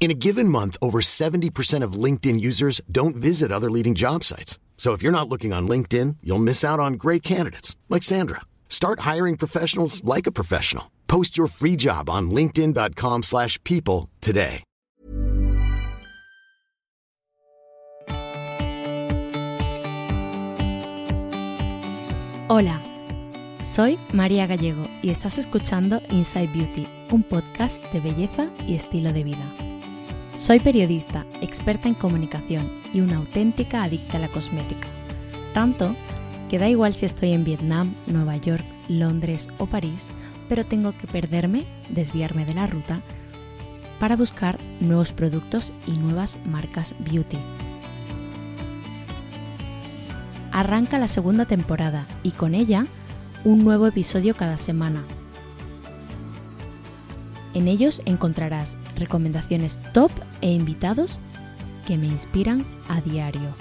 In a given month, over 70% of LinkedIn users don't visit other leading job sites. So if you're not looking on LinkedIn, you'll miss out on great candidates like Sandra. Start hiring professionals like a professional. Post your free job on linkedin.com/people today. Hola, soy María Gallego y estás escuchando Inside Beauty, un podcast de belleza y estilo de vida. Soy periodista, experta en comunicación y una auténtica adicta a la cosmética. Tanto que da igual si estoy en Vietnam, Nueva York, Londres o París, pero tengo que perderme, desviarme de la ruta, para buscar nuevos productos y nuevas marcas beauty. Arranca la segunda temporada y con ella un nuevo episodio cada semana. En ellos encontrarás recomendaciones top e invitados que me inspiran a diario.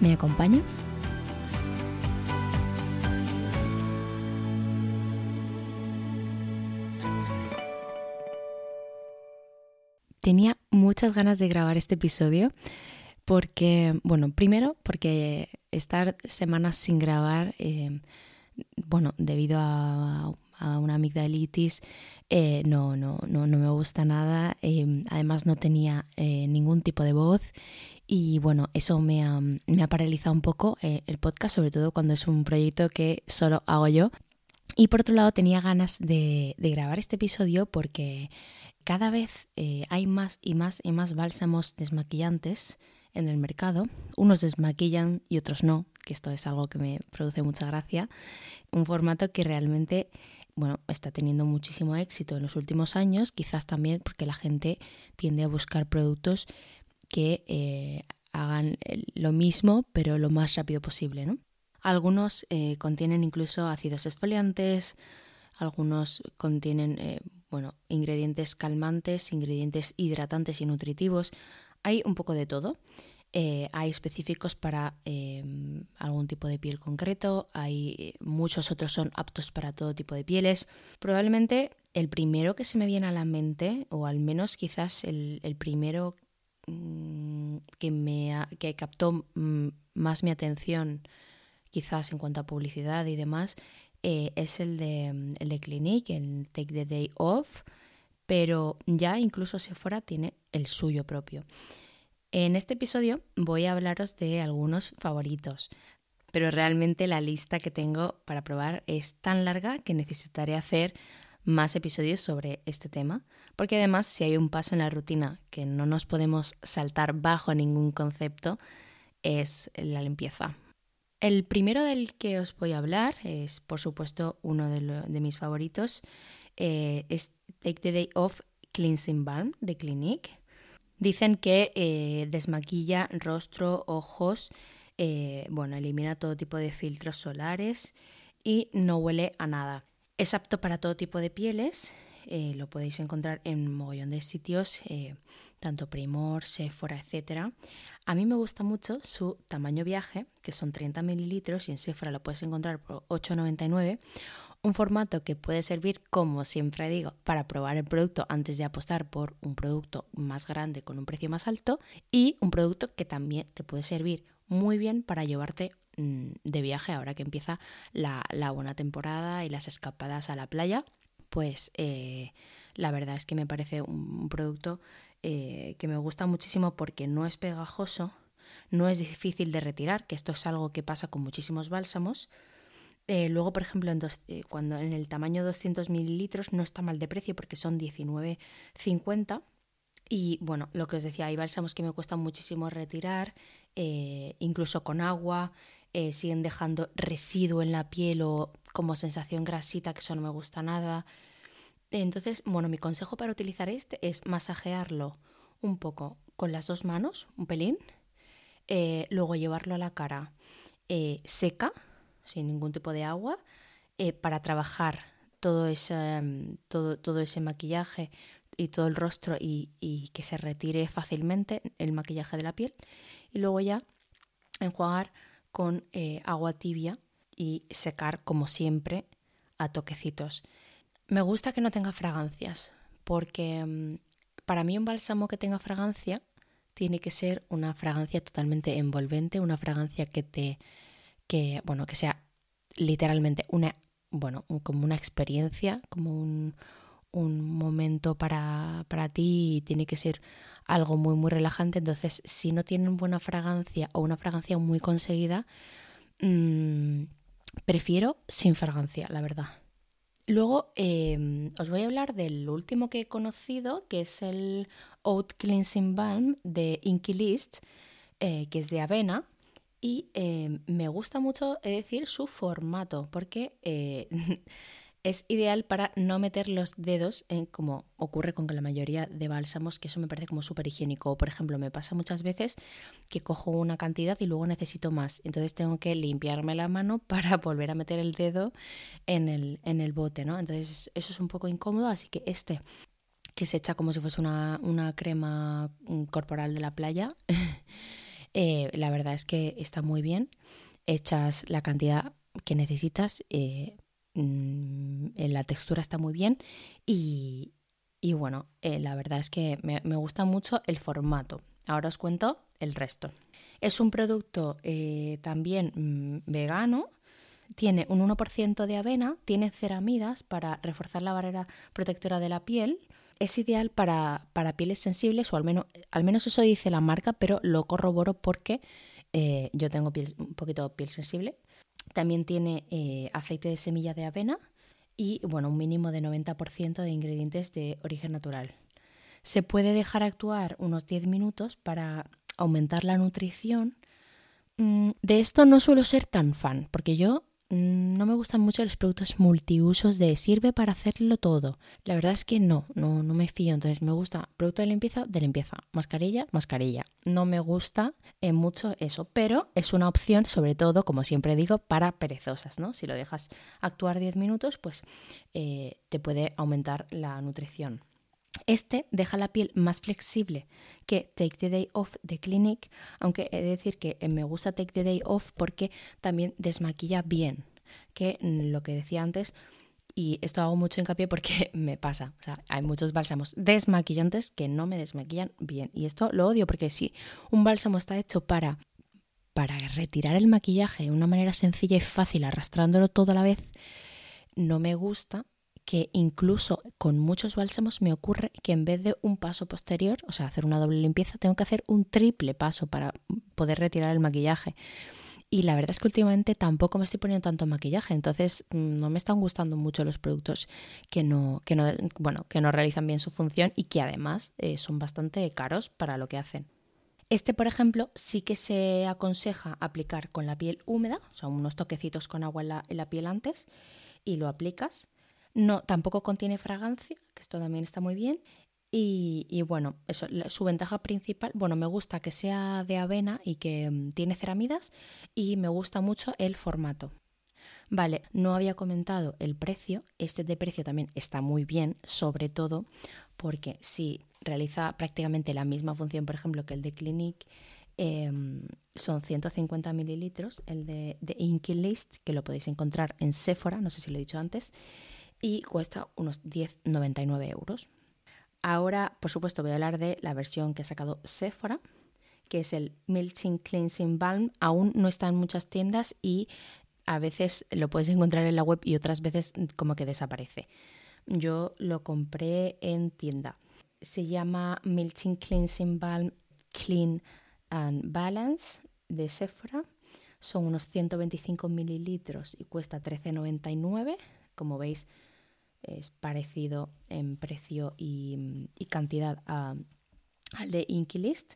¿Me acompañas? Tenía muchas ganas de grabar este episodio porque, bueno, primero porque estar semanas sin grabar, eh, bueno, debido a, a una amigdalitis, eh, no, no, no, no, me gusta nada. Eh, además no tenía eh, ningún tipo de voz y bueno, eso me ha, me ha paralizado un poco el podcast, sobre todo cuando es un proyecto que solo hago yo. Y por otro lado tenía ganas de, de grabar este episodio porque cada vez hay más y más y más bálsamos desmaquillantes en el mercado. Unos desmaquillan y otros no, que esto es algo que me produce mucha gracia. Un formato que realmente bueno, está teniendo muchísimo éxito en los últimos años, quizás también porque la gente tiende a buscar productos que eh, hagan lo mismo, pero lo más rápido posible. ¿no? Algunos eh, contienen incluso ácidos exfoliantes, algunos contienen eh, bueno, ingredientes calmantes, ingredientes hidratantes y nutritivos. Hay un poco de todo. Eh, hay específicos para em, algún tipo de piel concreto, hay eh, muchos otros son aptos para todo tipo de pieles. Probablemente el primero que se me viene a la mente, o al menos quizás el, primero mm, que me que captó mm, más mi atención, quizás en cuanto a publicidad y demás, eh, es el de, el de Clinique, el Take the Day Off, pero ya incluso si fuera tiene el suyo propio. En este episodio voy a hablaros de algunos favoritos, pero realmente la lista que tengo para probar es tan larga que necesitaré hacer más episodios sobre este tema, porque además si hay un paso en la rutina que no nos podemos saltar bajo ningún concepto, es la limpieza. El primero del que os voy a hablar es, por supuesto, uno de, mis favoritos, eh, es Take the Day Off Cleansing Balm de Clinique. Dicen que eh, desmaquilla rostro, ojos, eh, bueno, elimina todo tipo de filtros solares y no huele a nada. Es apto para todo tipo de pieles, eh, lo podéis encontrar en mogollón de sitios, tanto Primor, Sephora, etc. A mí me gusta mucho su tamaño viaje, que son 30 mililitros y en Sephora lo puedes encontrar por 8,99 Un formato que puede servir, como siempre digo, para probar el producto antes de apostar por un producto más grande con un precio más alto y un producto que también te puede servir muy bien para llevarte mm, de viaje ahora que empieza la, buena temporada y las escapadas a la playa. Pues eh, la verdad es que me parece un, producto eh, que me gusta muchísimo porque no es pegajoso, no es difícil de retirar, que esto es algo que pasa con muchísimos bálsamos eh, luego, por ejemplo, en, eh, cuando en el tamaño 200 mililitros no está mal de precio porque son 19,50. Y bueno, lo que os decía, hay bálsamos que me cuestan muchísimo retirar, eh, incluso con agua, siguen dejando residuo en la piel o como sensación grasita, que eso no me gusta nada. Entonces, bueno, mi consejo para utilizar este es masajearlo un poco con las dos manos, un pelín, luego llevarlo a la cara seca, sin ningún tipo de agua, eh, para trabajar todo ese, mm, todo, todo ese maquillaje y todo el rostro y, que se retire fácilmente el maquillaje de la piel. Y luego ya enjuagar con eh, agua tibia y secar como siempre a toquecitos. Me gusta que no tenga fragancias porque mm, para mí un bálsamo que tenga fragancia tiene que ser una fragancia totalmente envolvente, una fragancia que te que, bueno, que sea literalmente una, bueno, como una experiencia, como un, momento para, ti y tiene que ser algo muy, muy relajante. Entonces, si no tienen buena fragancia o una fragancia muy conseguida, mm, prefiero sin fragancia, la verdad. Luego em, os voy a hablar del último que he conocido, que es el Oat Cleansing Balm de Inky List, eh, que es de avena y eh, me gusta mucho decir su formato porque eh, es ideal para no meter los dedos en como ocurre con la mayoría de bálsamos, que eso me parece como súper higiénico. Por ejemplo, me pasa muchas veces que cojo una cantidad y luego necesito más. Entonces tengo que limpiarme la mano para volver a meter el dedo en el, en el bote, ¿no? Entonces eso es un poco incómodo, así que este que se echa como si fuese una, una crema mm, corporal de la playa. Eh, la verdad es que está muy bien. Echas la cantidad que necesitas, eh, mm, la textura está muy bien y, bueno, eh, la verdad es que me, gusta mucho el formato. Ahora os cuento el resto. Es un producto también mm, vegano, tiene un 1% de avena, tiene ceramidas para reforzar la barrera protectora de la piel es ideal para, pieles sensibles, o al menos, al menos eso dice la marca, pero lo corroboro porque eh, yo tengo un poquito piel sensible. También tiene eh, aceite de semilla de avena y bueno, un mínimo de 90% de ingredientes de origen natural. Se puede dejar actuar unos 10 minutos para aumentar la nutrición. Mm, de esto no suelo ser tan fan, porque yo no me gustan mucho los productos multiusos de sirve para hacerlo todo. La verdad es que no, no, no me fío. Entonces me gusta producto de limpieza, de limpieza. Mascarilla, mascarilla. No me gusta eh, mucho eso, pero es una opción, sobre todo, como siempre digo, para perezosas, ¿no? Si lo dejas actuar 10 minutos, pues eh, te puede aumentar la nutrición. Este deja la piel más flexible que Take the Day Off de Clinique, aunque he de decir que me gusta Take the Day Off porque también desmaquilla bien, que lo que decía antes, y esto hago mucho hincapié porque me pasa, o sea, hay muchos bálsamos desmaquillantes que no me desmaquillan bien, y esto lo odio porque si un bálsamo está hecho para para retirar el maquillaje de una manera sencilla y fácil, arrastrándolo todo a la vez, no me gusta que incluso con muchos bálsamos me ocurre que en vez de un paso posterior, o sea, hacer una doble limpieza, tengo que hacer un triple paso para poder retirar el maquillaje. Y la verdad es que últimamente tampoco me estoy poniendo tanto maquillaje, entonces mm, no me están gustando mucho los productos que no, que no, bueno, que no realizan bien su función y que además eh, son bastante caros para lo que hacen. Este, por ejemplo, sí que se aconseja aplicar con la piel húmeda, o sea, unos toquecitos con agua en la, en la piel antes, y lo aplicas no, tampoco contiene fragancia, que esto también está muy bien. Y, bueno, eso, su ventaja principal, bueno, me gusta que sea de avena y que mm, tiene ceramidas y me gusta mucho el formato. Vale, no había comentado el precio, este de precio también está muy bien, sobre todo porque si realiza prácticamente la misma función, por ejemplo, que el de Clinique, Em, son 150 mililitros, el de, de Inky List, que lo podéis encontrar en Sephora, no sé si lo he dicho antes, y cuesta unos 10,99 euros. Ahora, por supuesto, voy a hablar de la versión que ha sacado Sephora, que es el Melting Cleansing Balm. Aún no está en muchas tiendas y a veces lo puedes encontrar en la web y otras veces como que desaparece. Yo lo compré en tienda. Se llama Melting Cleansing Balm Clean and Balance de Sephora. Son unos 125 mililitros y cuesta 13,99. Como veis, es parecido en precio y, cantidad al de Inkilist.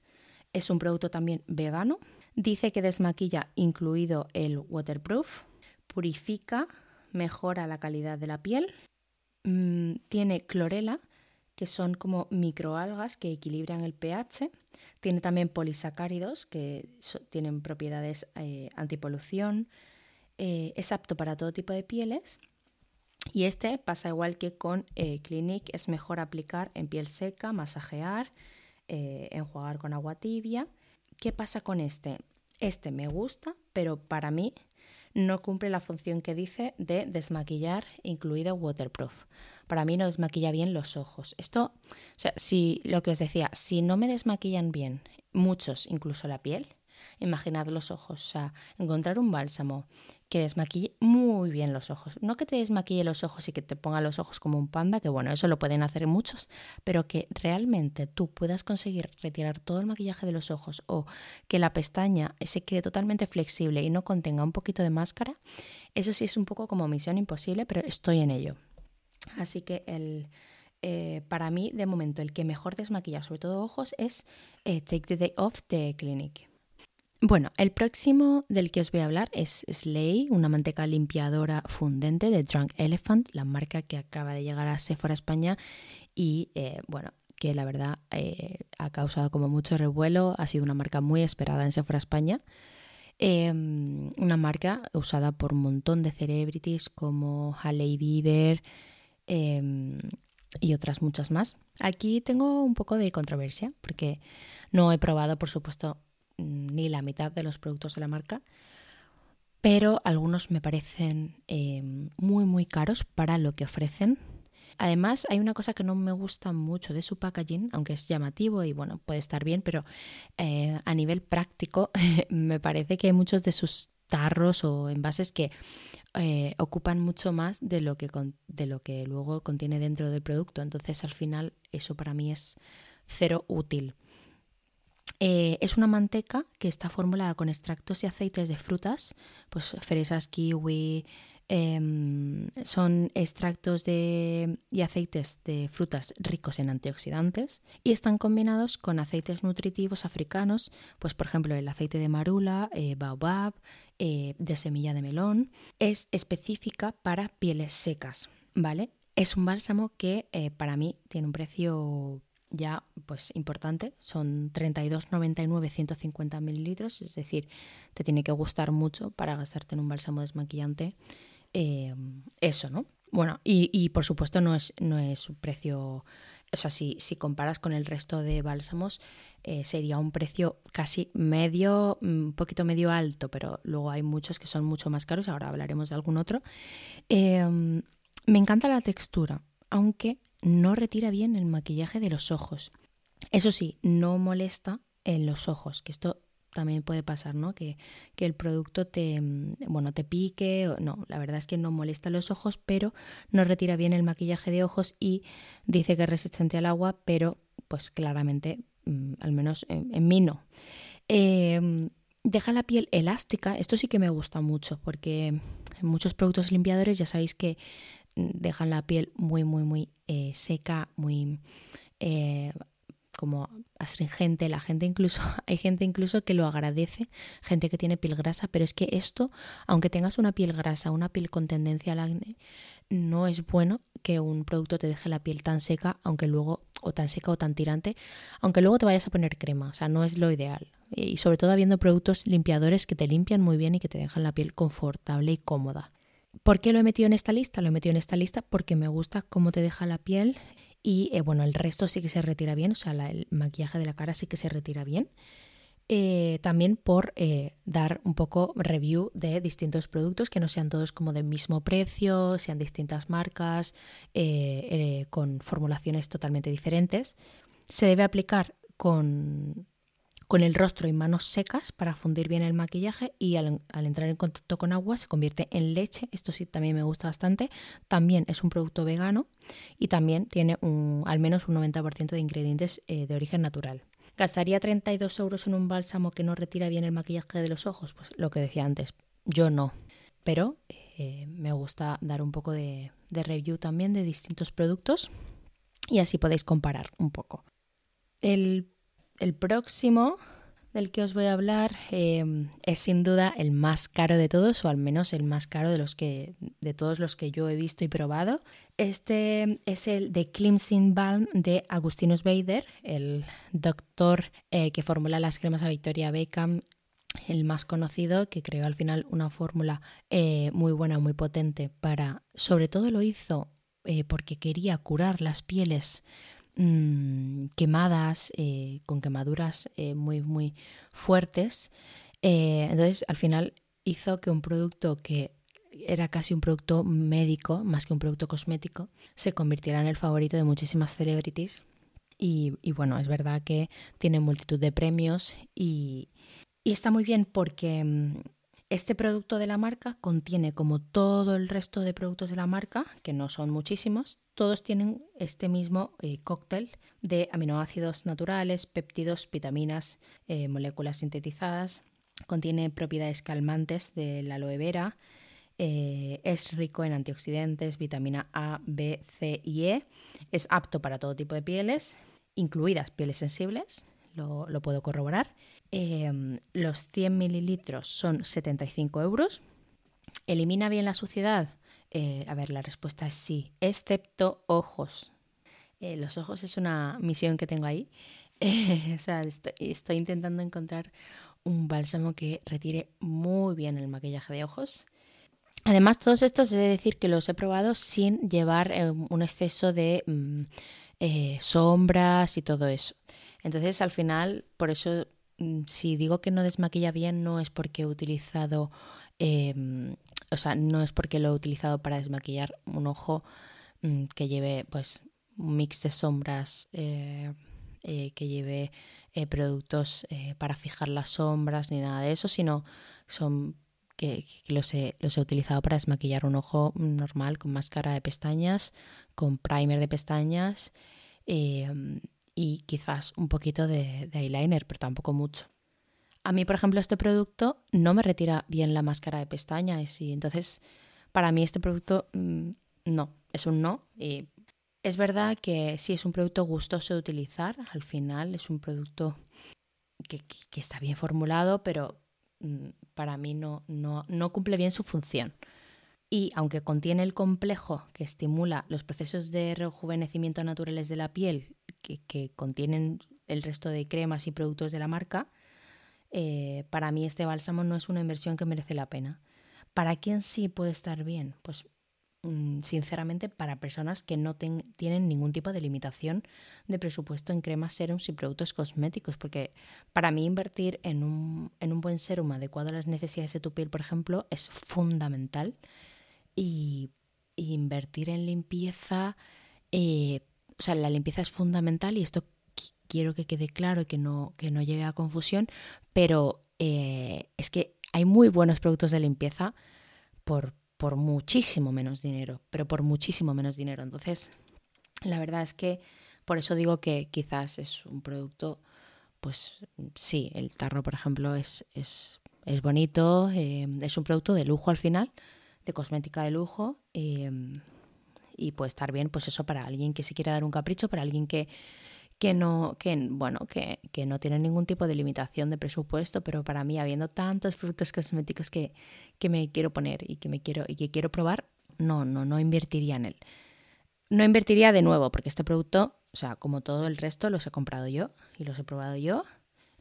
Es un producto también vegano. Dice que desmaquilla incluido el waterproof, purifica, mejora la calidad de la piel, mm, tiene clorela, que son como microalgas que equilibran el pH. Tiene también polisacáridos que tienen propiedades eh, antipolución. Eh, es apto para todo tipo de pieles. Y este pasa igual que con eh, Clinique, es mejor aplicar en piel seca, masajear, enjuagar con agua tibia. ¿Qué pasa con este? Este me gusta, pero para mí no cumple la función que dice de desmaquillar, incluido waterproof para mí no desmaquilla bien los ojos. Esto, o sea, si lo que os decía, si no me desmaquillan bien, muchos, incluso la piel, imaginad los ojos, o sea, encontrar un bálsamo que desmaquille muy bien los ojos. No que te desmaquille los ojos y que te ponga los ojos como un panda, que bueno, eso lo pueden hacer muchos, pero que realmente tú puedas conseguir retirar todo el maquillaje de los ojos o que la pestaña se quede totalmente flexible y no contenga un poquito de máscara, eso sí es un poco como misión imposible, pero estoy en ello. Así que el, eh, para mí, de momento, el que mejor desmaquilla, sobre todo ojos, es eh, Take the Day Off de Clinique. Bueno, el próximo del que os voy a hablar es Slay, una manteca limpiadora fundente de Drunk Elephant, la marca que acaba de llegar a Sephora España y, eh, bueno, que la verdad ha causado como mucho revuelo, ha sido una marca muy esperada en Sephora España. Em, una marca usada por un montón de celebrities como Hailey Bieber, Em, y otras muchas más. Aquí tengo un poco de controversia porque no he probado, por supuesto, ni la mitad de los productos de la marca, pero algunos me parecen em, muy, muy caros para lo que ofrecen. Además, hay una cosa que no me gusta mucho de su packaging, aunque es llamativo y bueno, puede estar bien, pero eh, a nivel práctico me parece que muchos de sus tarros o envases que eh, ocupan mucho más de lo, que de lo que luego contiene dentro del producto. Entonces, al final, eso para mí es cero útil. Eh, es una manteca que está formulada con extractos y aceites de frutas, pues fresas, kiwi, Em, son extractos de, y aceites de frutas ricos en antioxidantes y están combinados con aceites nutritivos africanos, pues por ejemplo el aceite de marula, eh, baobab, eh, de semilla de melón. Es específica para pieles secas, ¿vale? Es un bálsamo que para mí tiene un precio ya pues importante, son 32,99 150 mililitros, es decir, te tiene que gustar mucho para gastarte en un bálsamo desmaquillante eh, eso, ¿no? Bueno, y, por supuesto no es, no es un precio, o sea, si, si comparas con el resto de bálsamos, eh, sería un precio casi medio, un mm, poquito medio alto, pero luego hay muchos que son mucho más caros, ahora hablaremos de algún otro. Em, me encanta la textura, aunque no retira bien el maquillaje de los ojos. Eso sí, no molesta en los ojos, que esto también puede pasar, ¿no? Que, el producto te, mm, bueno, te pique. O, no, la verdad es que no molesta los ojos, pero no retira bien el maquillaje de ojos y dice que es resistente al agua, pero pues claramente, mm, al menos en, mí no. Em, deja la piel elástica, esto sí que me gusta mucho porque en muchos productos limpiadores ya sabéis que dejan la piel muy, muy, muy eh, seca, muy... Eh, como astringente, la gente incluso, hay gente incluso que lo agradece, gente que tiene piel grasa, pero es que esto, aunque tengas una piel grasa, una piel con tendencia al acné, no es bueno que un producto te deje la piel tan seca, aunque luego, o tan seca o tan tirante, aunque luego te vayas a poner crema, o sea, no es lo ideal. Y sobre todo habiendo productos limpiadores que te limpian muy bien y que te dejan la piel confortable y cómoda. ¿Por qué lo he metido en esta lista? Lo he metido en esta lista porque me gusta cómo te deja la piel y eh, bueno, el resto sí que se retira bien, o sea, el maquillaje de la cara sí que se retira bien. eh, también por eh, dar un poco review de distintos productos que no sean todos como del mismo precio, sean distintas marcas, con formulaciones totalmente diferentes. Se debe aplicar con, con, el rostro y manos secas para fundir bien el maquillaje y al, entrar en contacto con agua se convierte en leche. Esto sí también me gusta bastante. También es un producto vegano y también tiene al menos un 90% de ingredientes de origen natural. ¿Gastaría 32 euros en un bálsamo que no retira bien el maquillaje de los ojos? Pues lo que decía antes, yo no. Pero eh, me gusta dar un poco de, review también de distintos productos y así podéis comparar un poco. El, el próximo del que os voy a hablar em, es sin duda el más caro de todos, o al menos el más caro de, los que, de todos los que yo he visto y probado. Este es el de Balm de Agustinus Bader, el doctor eh, que formula las cremas a Victoria Beckham el más conocido, que creó al final una fórmula eh, muy buena, muy potente para, sobre todo lo hizo eh, porque quería curar las pieles Mm, quemadas, eh, con quemaduras eh, muy, muy fuertes. Eh, entonces, al final hizo que un producto que era casi un producto médico, más que un producto cosmético, se convirtiera en el favorito de muchísimas celebrities. Y, bueno, es verdad que tiene multitud de premios y, y está muy bien porque mm, este producto de la marca contiene, como todo el resto de productos de la marca, que no son muchísimos, todos tienen este mismo eh, cóctel de aminoácidos naturales, péptidos, vitaminas, eh, moléculas sintetizadas. Contiene propiedades calmantes de la aloe vera. Eh, es rico en antioxidantes, vitamina A, B, C y E. Es apto para todo tipo de pieles, incluidas pieles sensibles, lo, lo puedo corroborar. Em, los 100 mililitros son 75 euros. ¿Elimina bien la suciedad? Eh, a ver, la respuesta es sí, excepto ojos. Eh, los ojos es una misión que tengo ahí. o sea, estoy, intentando encontrar un bálsamo que retire muy bien el maquillaje de ojos. Además, todos estos de decir que los he probado sin llevar eh, un exceso de mm, sombras y todo eso. Entonces, al final, por eso si digo que no desmaquilla bien, no es porque he utilizado, em, o sea, no es porque lo he utilizado para desmaquillar un ojo mm, que lleve, pues, un mix de sombras, eh, eh, que lleve eh, productos para fijar las sombras, ni nada de eso, sino son que, los, he, los he utilizado para desmaquillar un ojo normal, con máscara de pestañas, con primer de pestañas em, y quizás un poquito de, eyeliner, pero tampoco mucho. A mí, por ejemplo, este producto no me retira bien la máscara de pestañas y entonces para mí este producto mm, no, es un no. Y es verdad que sí es un producto gustoso de utilizar, al final es un producto que, está bien formulado, pero mm, para mí no, no, no cumple bien su función. Y aunque contiene el complejo que estimula los procesos de rejuvenecimiento naturales de la piel que, contienen el resto de cremas y productos de la marca, eh, para mí este bálsamo no es una inversión que merece la pena. ¿Para quién sí puede estar bien? Pues mm, sinceramente para personas que no tienen ningún tipo de limitación de presupuesto en cremas, serums y productos cosméticos, porque para mí invertir en un, en un buen serum adecuado a las necesidades de tu piel, por ejemplo, es fundamental. Y, invertir en limpieza eh, o sea, la limpieza es fundamental y esto quiero que quede claro y que no, que no lleve a confusión, pero eh, es que hay muy buenos productos de limpieza por, por muchísimo menos dinero, pero por muchísimo menos dinero. Entonces, la verdad es que por eso digo que quizás es un producto, pues sí, el tarro, por ejemplo, es, es, es bonito, eh, es un producto de lujo al final, de cosmética de lujo. Eh, y puede estar bien, pues eso para alguien que se quiera dar un capricho, para alguien que, que no, que, bueno, que, que, no tiene ningún tipo de limitación de presupuesto, pero para mí, habiendo tantos productos cosméticos que, que me quiero poner y que me quiero, y que quiero probar, no, no, no invertiría en él. No invertiría de nuevo, porque este producto, o sea, como todo el resto, los he comprado yo y los he probado yo,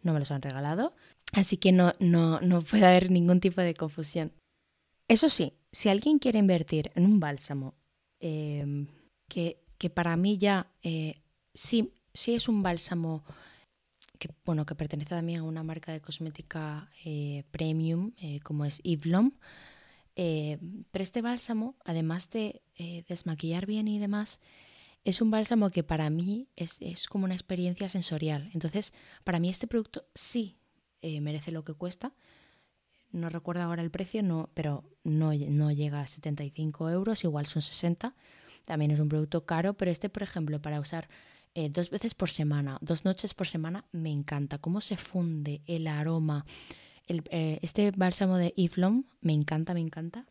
no me los han regalado, así que no, no, no puede haber ningún tipo de confusión. Eso sí, si alguien quiere invertir en un bálsamo Em, que, para mí ya eh, sí, sí es un bálsamo que, bueno, que pertenece también a una marca de cosmética eh, premium como es Yves pero este bálsamo, además de desmaquillar bien y demás, es un bálsamo que para mí es, es, como una experiencia sensorial. Entonces, para mí este producto sí merece lo que cuesta. No recuerdo ahora el precio, no, pero no, no llega a 75 euros, igual son 60. También es un producto caro, pero este, por ejemplo, para usar eh, dos veces por semana, dos noches por semana, me encanta. Cómo se funde el aroma. Eh, este bálsamo de Iflom me encanta, me encanta.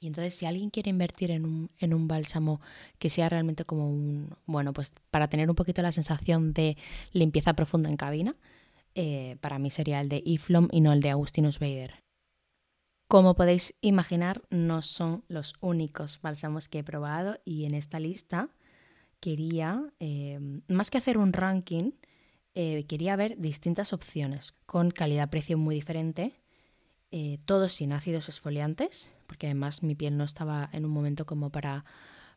Y entonces, si alguien quiere invertir en un, en un bálsamo que sea realmente como un, bueno, pues para tener un poquito la sensación de limpieza profunda en cabina, eh, para mí sería el de Iflom y no el de Agustinus Bader. Como podéis imaginar, no son los únicos bálsamos que he probado y en esta lista quería, eh, más que hacer un ranking, eh, quería ver distintas opciones con calidad-precio muy diferente, todos sin ácidos exfoliantes, porque además mi piel no estaba en un momento como para,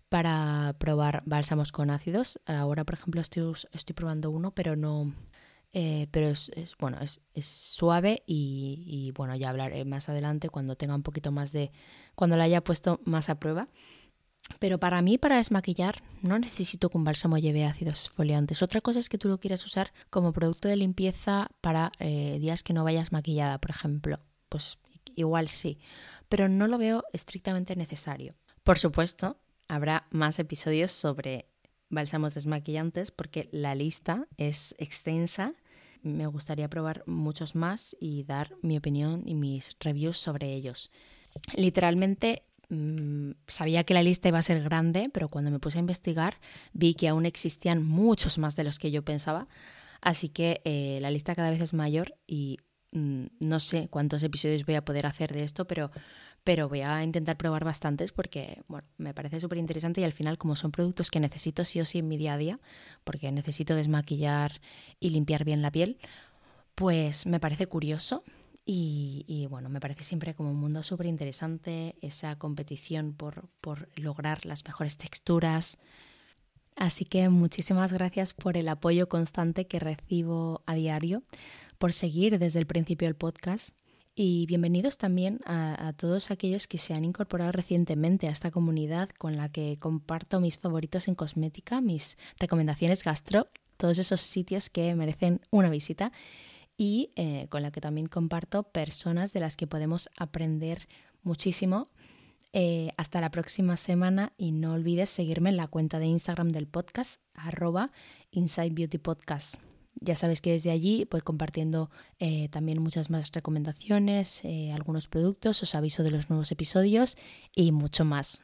para probar bálsamos con ácidos. Ahora, por ejemplo, estoy, estoy probando uno, pero no, eh, pero es, bueno, es, suave y, bueno, ya hablaré más adelante cuando tenga un poquito más de, cuando la haya puesto más a prueba. Pero para mí, para desmaquillar, no necesito que un bálsamo lleve ácidos exfoliantes. Otra cosa es que tú lo quieras usar como producto de limpieza para eh, días que no vayas maquillada, por ejemplo. Pues igual sí, pero no lo veo estrictamente necesario. Por supuesto, habrá más episodios sobre bálsamos desmaquillantes porque la lista es extensa. Me gustaría probar muchos más y dar mi opinión y mis reviews sobre ellos. Literalmente mm, sabía que la lista iba a ser grande, pero cuando me puse a investigar vi que aún existían muchos más de los que yo pensaba. Así que eh, la lista cada vez es mayor y mm, no sé cuántos episodios voy a poder hacer de esto, pero pero voy a intentar probar bastantes porque bueno, me parece súper interesante y al final como son productos que necesito sí o sí en mi día a día, porque necesito desmaquillar y limpiar bien la piel, pues me parece curioso y, bueno, me parece siempre como un mundo súper interesante esa competición por, por lograr las mejores texturas. Así que muchísimas gracias por el apoyo constante que recibo a diario, por seguir desde el principio del podcast y bienvenidos también a, todos aquellos que se han incorporado recientemente a esta comunidad con la que comparto mis favoritos en cosmética, mis recomendaciones gastro, todos esos sitios que merecen una visita y eh, con la que también comparto personas de las que podemos aprender muchísimo. Eh, hasta la próxima semana y no olvides seguirme en la cuenta de Instagram del podcast, arroba Inside Beauty Podcast. Ya sabes que desde allí voy compartiendo eh, también muchas más recomendaciones, eh, algunos productos, os aviso de los nuevos episodios y mucho más.